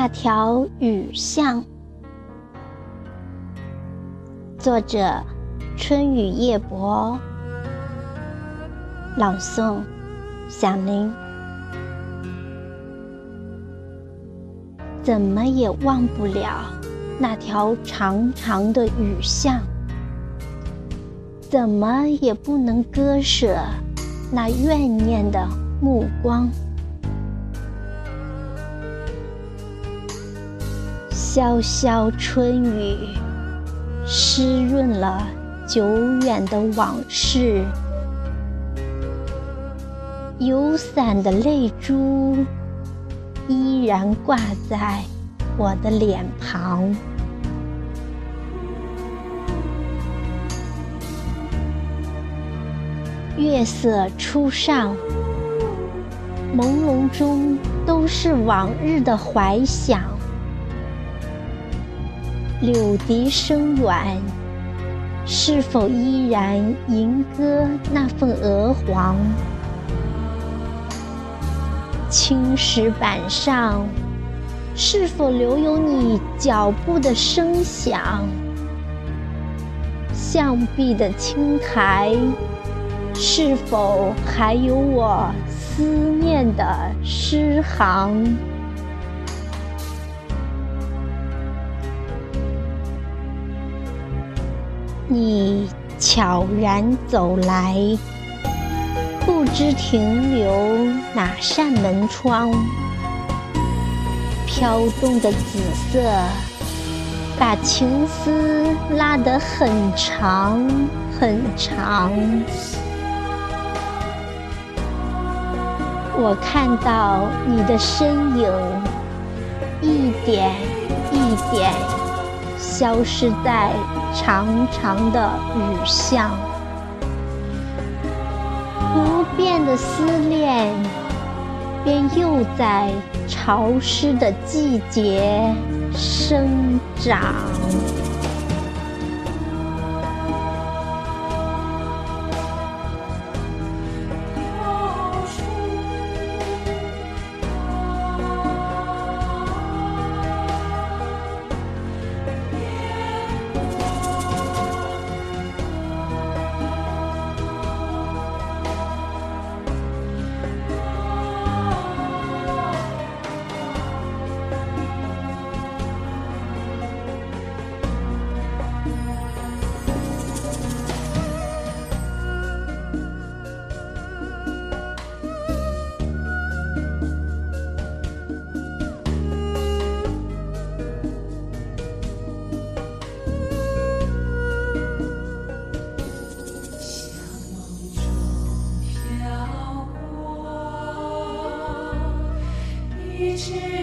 那条雨巷。作者：春雨夜泊。朗诵：响铃。怎么也忘不了那条长长的雨巷，怎么也不能割舍那怨念的目光。潇潇春雨，湿润了久远的往事。有伞的泪珠，依然挂在我的脸庞。月色初上，朦胧中都是往日的怀想。柳笛声远，是否依然吟歌那份鹅黄？青石板上，是否留有你脚步的声响？象壁的青苔，是否还有我思念的诗行？你悄然走来，不知停留哪扇门窗。飘动的紫色，把情丝拉得很长很长。我看到你的身影，一点一点消失在。长长的雨巷，不变的思念，便又在潮湿的季节生长。change.